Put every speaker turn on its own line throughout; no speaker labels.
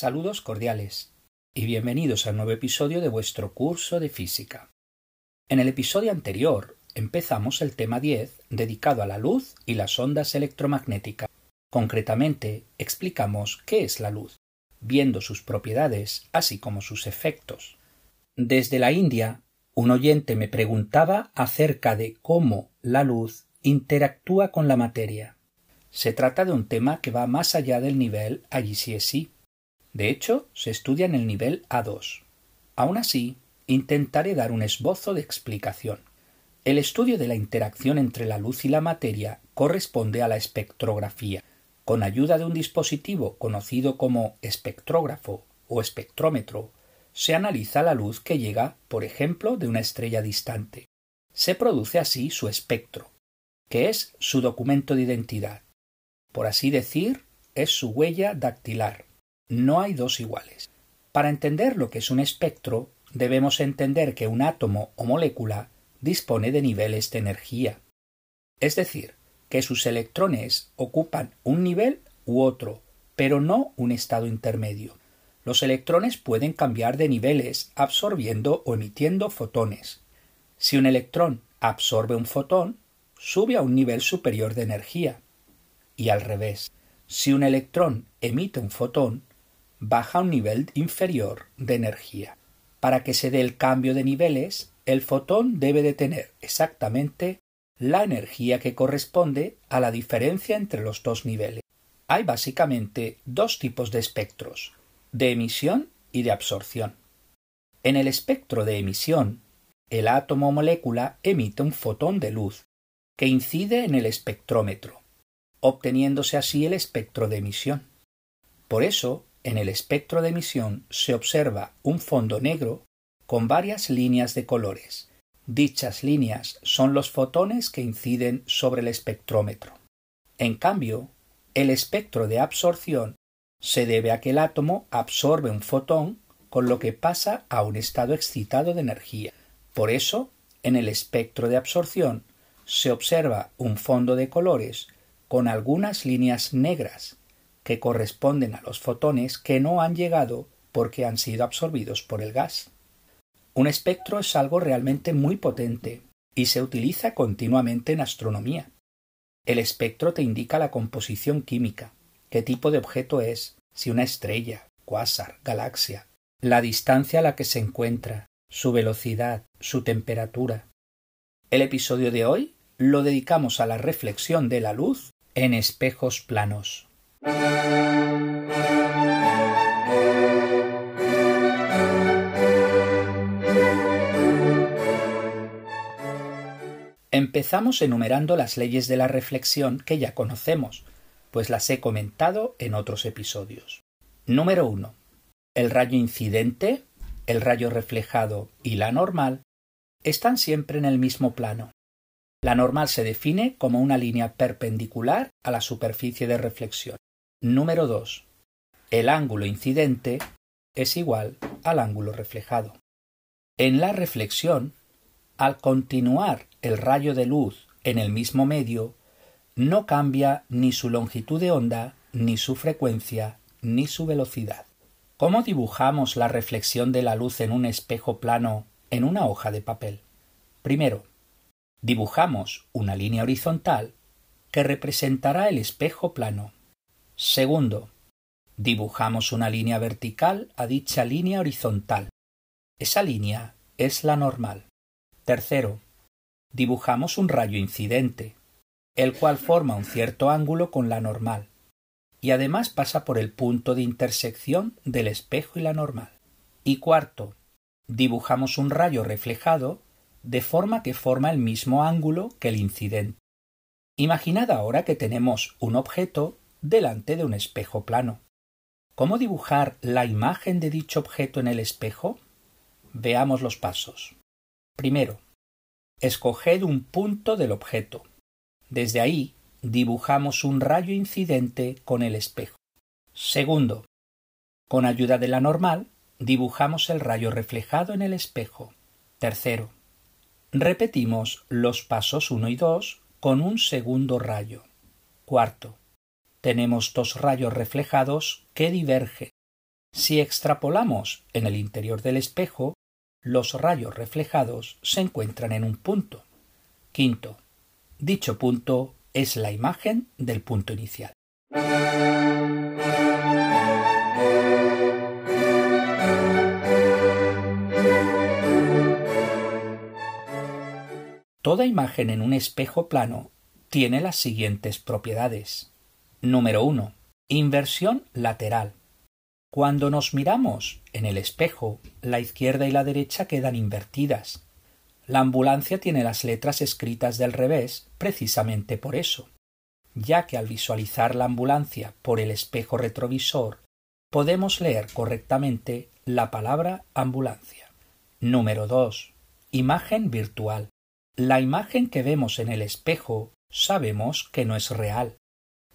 Saludos cordiales y bienvenidos al nuevo episodio de vuestro curso de física. En el episodio anterior empezamos el tema 10 dedicado a la luz y las ondas electromagnéticas. Concretamente explicamos qué es la luz, viendo sus propiedades así como sus efectos. Desde la India, un oyente me preguntaba acerca de cómo la luz interactúa con la materia. Se trata de un tema que va más allá del nivel IGCSE de hecho, se estudia en el nivel A2. Aún así, intentaré dar un esbozo de explicación. El estudio de la interacción entre la luz y la materia corresponde a la espectrografía. Con ayuda de un dispositivo conocido como espectrógrafo o espectrómetro, se analiza la luz que llega, por ejemplo, de una estrella distante. Se produce así su espectro, que es su documento de identidad. Por así decir, es su huella dactilar no hay dos iguales. Para entender lo que es un espectro, debemos entender que un átomo o molécula dispone de niveles de energía. Es decir, que sus electrones ocupan un nivel u otro, pero no un estado intermedio. Los electrones pueden cambiar de niveles absorbiendo o emitiendo fotones. Si un electrón absorbe un fotón, sube a un nivel superior de energía. Y al revés, si un electrón emite un fotón, baja un nivel inferior de energía. Para que se dé el cambio de niveles, el fotón debe de tener exactamente la energía que corresponde a la diferencia entre los dos niveles. Hay básicamente dos tipos de espectros, de emisión y de absorción. En el espectro de emisión, el átomo o molécula emite un fotón de luz que incide en el espectrómetro, obteniéndose así el espectro de emisión. Por eso, en el espectro de emisión se observa un fondo negro con varias líneas de colores. Dichas líneas son los fotones que inciden sobre el espectrómetro. En cambio, el espectro de absorción se debe a que el átomo absorbe un fotón con lo que pasa a un estado excitado de energía. Por eso, en el espectro de absorción se observa un fondo de colores con algunas líneas negras que corresponden a los fotones que no han llegado porque han sido absorbidos por el gas. Un espectro es algo realmente muy potente y se utiliza continuamente en astronomía. El espectro te indica la composición química, qué tipo de objeto es, si una estrella, cuásar, galaxia, la distancia a la que se encuentra, su velocidad, su temperatura. El episodio de hoy lo dedicamos a la reflexión de la luz en espejos planos. Empezamos enumerando las leyes de la reflexión que ya conocemos, pues las he comentado en otros episodios. Número 1. El rayo incidente, el rayo reflejado y la normal están siempre en el mismo plano. La normal se define como una línea perpendicular a la superficie de reflexión. Número 2. El ángulo incidente es igual al ángulo reflejado. En la reflexión, al continuar el rayo de luz en el mismo medio, no cambia ni su longitud de onda, ni su frecuencia, ni su velocidad. ¿Cómo dibujamos la reflexión de la luz en un espejo plano en una hoja de papel? Primero, dibujamos una línea horizontal que representará el espejo plano. Segundo, dibujamos una línea vertical a dicha línea horizontal. Esa línea es la normal. Tercero, dibujamos un rayo incidente, el cual forma un cierto ángulo con la normal, y además pasa por el punto de intersección del espejo y la normal. Y cuarto, dibujamos un rayo reflejado de forma que forma el mismo ángulo que el incidente. Imaginad ahora que tenemos un objeto delante de un espejo plano. ¿Cómo dibujar la imagen de dicho objeto en el espejo? Veamos los pasos. Primero, escoged un punto del objeto. Desde ahí dibujamos un rayo incidente con el espejo. Segundo, con ayuda de la normal, dibujamos el rayo reflejado en el espejo. Tercero, repetimos los pasos 1 y 2 con un segundo rayo. Cuarto, tenemos dos rayos reflejados que divergen. Si extrapolamos en el interior del espejo, los rayos reflejados se encuentran en un punto. Quinto, dicho punto es la imagen del punto inicial. Toda imagen en un espejo plano tiene las siguientes propiedades. Número 1. Inversión lateral. Cuando nos miramos en el espejo, la izquierda y la derecha quedan invertidas. La ambulancia tiene las letras escritas del revés precisamente por eso, ya que al visualizar la ambulancia por el espejo retrovisor podemos leer correctamente la palabra ambulancia. Número 2. Imagen virtual. La imagen que vemos en el espejo sabemos que no es real.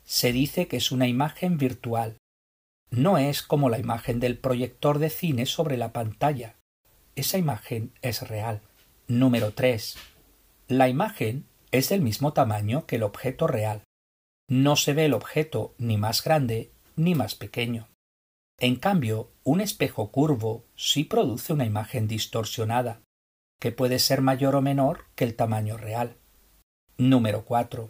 Se dice que es una imagen virtual. No es como la imagen del proyector de cine sobre la pantalla. Esa imagen es real. Número 3. La imagen es del mismo tamaño que el objeto real. No se ve el objeto ni más grande ni más pequeño. En cambio, un espejo curvo sí produce una imagen distorsionada que puede ser mayor o menor que el tamaño real. Número 4.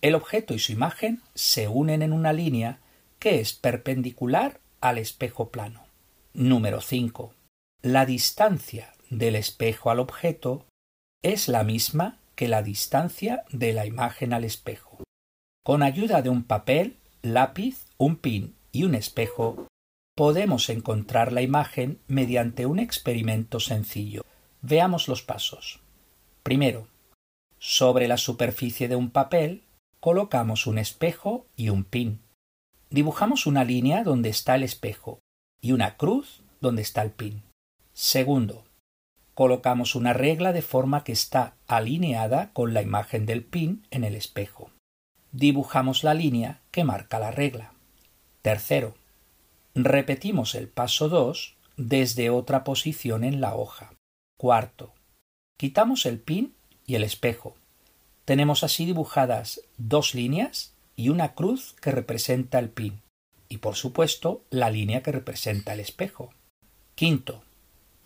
El objeto y su imagen se unen en una línea que es perpendicular al espejo plano. Número 5. La distancia del espejo al objeto es la misma que la distancia de la imagen al espejo. Con ayuda de un papel, lápiz, un pin y un espejo, podemos encontrar la imagen mediante un experimento sencillo. Veamos los pasos. Primero, sobre la superficie de un papel colocamos un espejo y un pin. Dibujamos una línea donde está el espejo y una cruz donde está el pin. Segundo, colocamos una regla de forma que está alineada con la imagen del pin en el espejo. Dibujamos la línea que marca la regla. Tercero, repetimos el paso 2 desde otra posición en la hoja. Cuarto, quitamos el pin y el espejo. Tenemos así dibujadas dos líneas y una cruz que representa el pin y por supuesto la línea que representa el espejo. Quinto,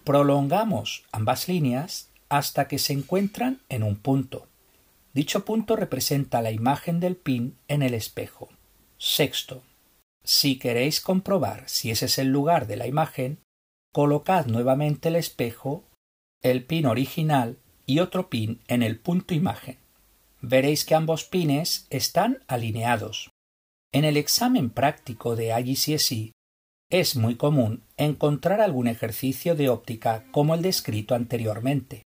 prolongamos ambas líneas hasta que se encuentran en un punto. Dicho punto representa la imagen del pin en el espejo. Sexto, si queréis comprobar si ese es el lugar de la imagen, colocad nuevamente el espejo el pin original y otro pin en el punto imagen. Veréis que ambos pines están alineados. En el examen práctico de IGCSE es muy común encontrar algún ejercicio de óptica como el descrito anteriormente.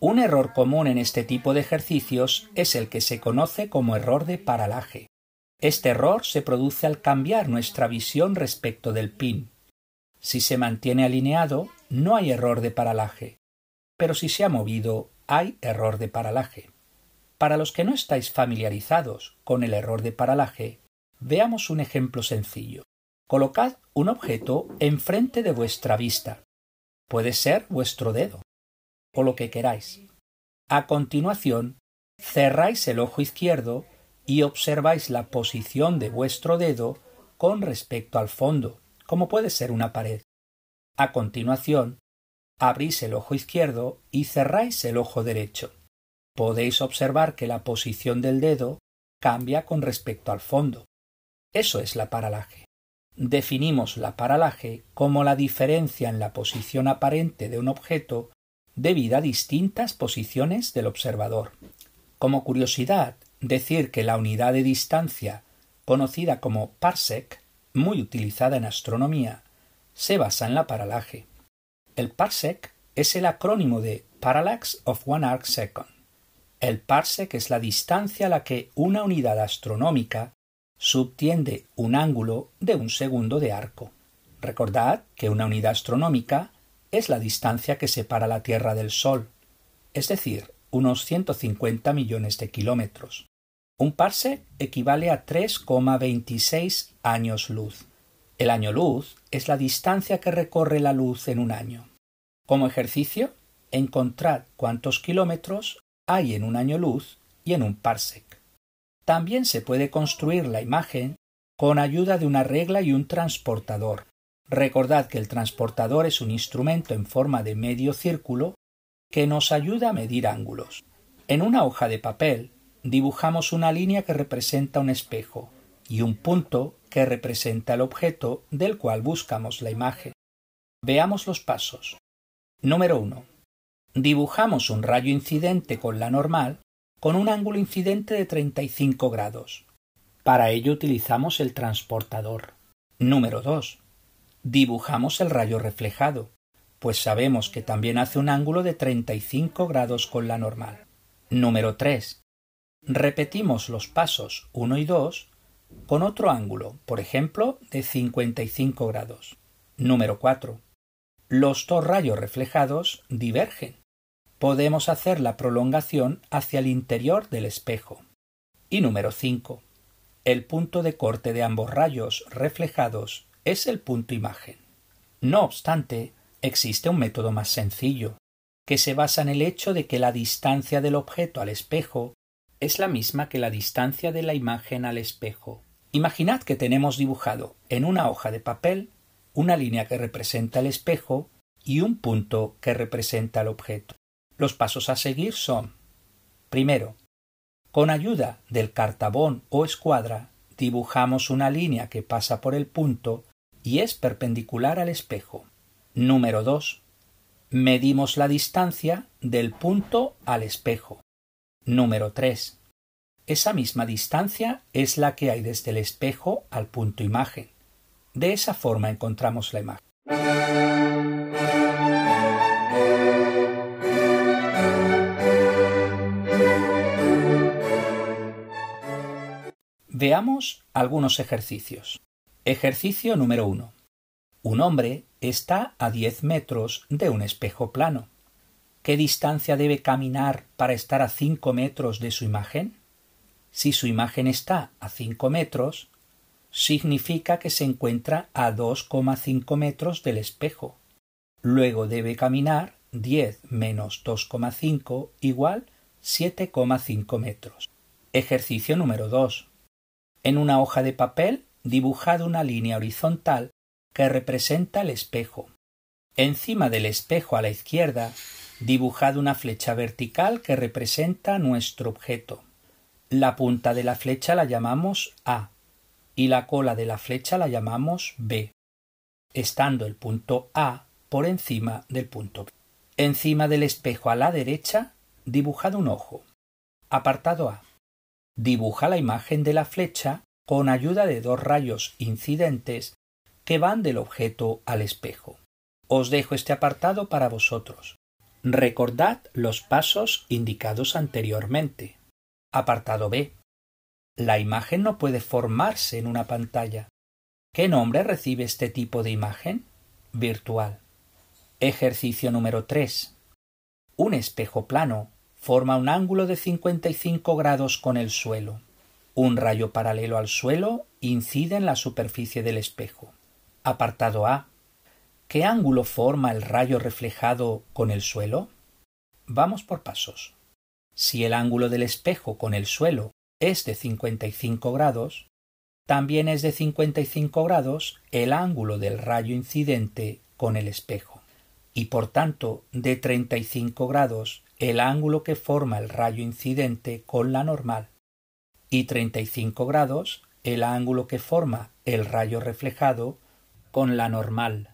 Un error común en este tipo de ejercicios es el que se conoce como error de paralaje. Este error se produce al cambiar nuestra visión respecto del pin. Si se mantiene alineado, no hay error de paralaje, pero si se ha movido, hay error de paralaje. Para los que no estáis familiarizados con el error de paralaje, veamos un ejemplo sencillo. Colocad un objeto enfrente de vuestra vista. Puede ser vuestro dedo o lo que queráis. A continuación, cerráis el ojo izquierdo y observáis la posición de vuestro dedo con respecto al fondo, como puede ser una pared. A continuación, abrís el ojo izquierdo y cerráis el ojo derecho. Podéis observar que la posición del dedo cambia con respecto al fondo. Eso es la paralaje. Definimos la paralaje como la diferencia en la posición aparente de un objeto debido a distintas posiciones del observador. Como curiosidad, decir que la unidad de distancia, conocida como parsec, muy utilizada en astronomía, se basa en la paralaje. El parsec es el acrónimo de Parallax of One Arc Second. El parsec es la distancia a la que una unidad astronómica subtiende un ángulo de un segundo de arco. Recordad que una unidad astronómica es la distancia que separa la Tierra del Sol, es decir, unos 150 millones de kilómetros. Un parsec equivale a 3,26 años luz. El año luz es la distancia que recorre la luz en un año. Como ejercicio, encontrad cuántos kilómetros hay en un año luz y en un parsec. También se puede construir la imagen con ayuda de una regla y un transportador. Recordad que el transportador es un instrumento en forma de medio círculo que nos ayuda a medir ángulos. En una hoja de papel dibujamos una línea que representa un espejo y un punto que representa el objeto del cual buscamos la imagen. Veamos los pasos. Número 1. Dibujamos un rayo incidente con la normal con un ángulo incidente de 35 grados. Para ello utilizamos el transportador. Número 2. Dibujamos el rayo reflejado, pues sabemos que también hace un ángulo de 35 grados con la normal. Número 3. Repetimos los pasos 1 y 2 con otro ángulo, por ejemplo, de 55 grados. Número 4. Los dos rayos reflejados divergen. Podemos hacer la prolongación hacia el interior del espejo. Y número 5. El punto de corte de ambos rayos reflejados es el punto imagen. No obstante, existe un método más sencillo, que se basa en el hecho de que la distancia del objeto al espejo es la misma que la distancia de la imagen al espejo. Imaginad que tenemos dibujado en una hoja de papel una línea que representa el espejo y un punto que representa el objeto. Los pasos a seguir son Primero, con ayuda del cartabón o escuadra, dibujamos una línea que pasa por el punto y es perpendicular al espejo. Número 2. Medimos la distancia del punto al espejo. Número 3. Esa misma distancia es la que hay desde el espejo al punto imagen. De esa forma encontramos la imagen. Veamos algunos ejercicios. Ejercicio número 1. Un hombre está a 10 metros de un espejo plano. ¿Qué distancia debe caminar para estar a 5 metros de su imagen? Si su imagen está a 5 metros, significa que se encuentra a 2,5 metros del espejo. Luego debe caminar 10 menos 2,5 igual 7,5 metros. Ejercicio número 2. En una hoja de papel dibujad una línea horizontal que representa el espejo. Encima del espejo a la izquierda dibujad una flecha vertical que representa nuestro objeto. La punta de la flecha la llamamos A y la cola de la flecha la llamamos B, estando el punto A por encima del punto B. Encima del espejo a la derecha, dibujad un ojo. Apartado A. Dibuja la imagen de la flecha con ayuda de dos rayos incidentes que van del objeto al espejo. Os dejo este apartado para vosotros. Recordad los pasos indicados anteriormente. Apartado B. La imagen no puede formarse en una pantalla. ¿Qué nombre recibe este tipo de imagen? Virtual. Ejercicio número 3. Un espejo plano forma un ángulo de 55 grados con el suelo. Un rayo paralelo al suelo incide en la superficie del espejo. Apartado A. ¿Qué ángulo forma el rayo reflejado con el suelo? Vamos por pasos. Si el ángulo del espejo con el suelo es de 55 grados, también es de 55 grados el ángulo del rayo incidente con el espejo, y por tanto de 35 grados el ángulo que forma el rayo incidente con la normal, y 35 grados el ángulo que forma el rayo reflejado con la normal.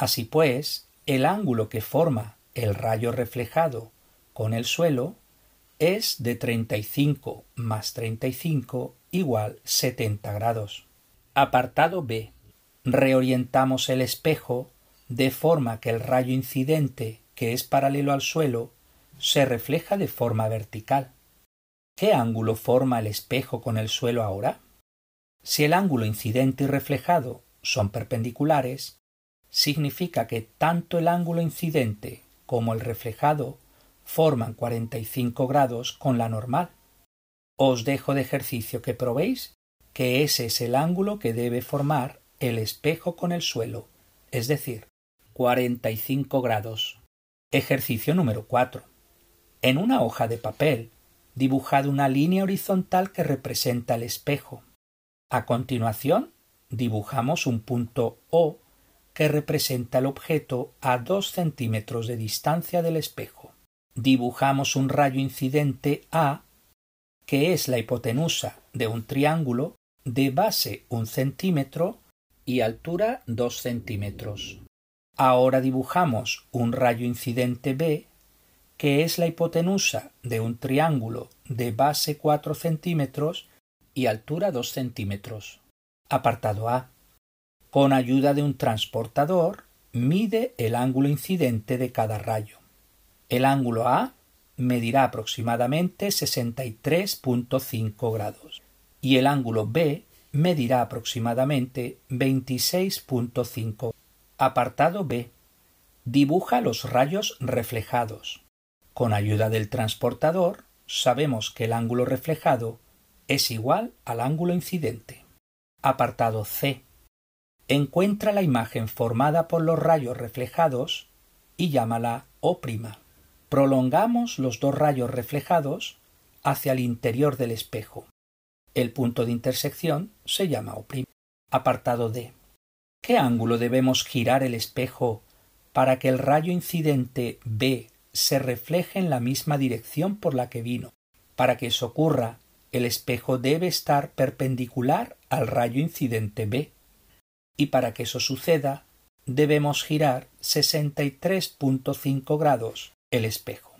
Así pues, el ángulo que forma el rayo reflejado con el suelo es de 35 más 35 igual 70 grados. Apartado B. Reorientamos el espejo de forma que el rayo incidente, que es paralelo al suelo, se refleja de forma vertical. ¿Qué ángulo forma el espejo con el suelo ahora? Si el ángulo incidente y reflejado son perpendiculares, significa que tanto el ángulo incidente como el reflejado forman 45 grados con la normal. Os dejo de ejercicio que probéis que ese es el ángulo que debe formar el espejo con el suelo, es decir, 45 grados. Ejercicio número 4. En una hoja de papel, dibujad una línea horizontal que representa el espejo. A continuación, dibujamos un punto O que representa el objeto a dos centímetros de distancia del espejo. Dibujamos un rayo incidente A, que es la hipotenusa de un triángulo de base un centímetro y altura dos centímetros. Ahora dibujamos un rayo incidente B, que es la hipotenusa de un triángulo de base cuatro centímetros y altura dos centímetros. Apartado A. Con ayuda de un transportador, mide el ángulo incidente de cada rayo. El ángulo A medirá aproximadamente 63.5 grados y el ángulo B medirá aproximadamente 26.5. Apartado B. Dibuja los rayos reflejados. Con ayuda del transportador sabemos que el ángulo reflejado es igual al ángulo incidente. Apartado C. Encuentra la imagen formada por los rayos reflejados y llámala O'. Prolongamos los dos rayos reflejados hacia el interior del espejo. El punto de intersección se llama O'. Apartado D. ¿Qué ángulo debemos girar el espejo para que el rayo incidente B se refleje en la misma dirección por la que vino? Para que eso ocurra, el espejo debe estar perpendicular al rayo incidente B. Y para que eso suceda, debemos girar 63.5 grados el espejo.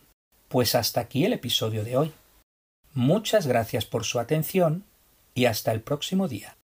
Pues hasta aquí el episodio de hoy. Muchas gracias por su atención y hasta el próximo día.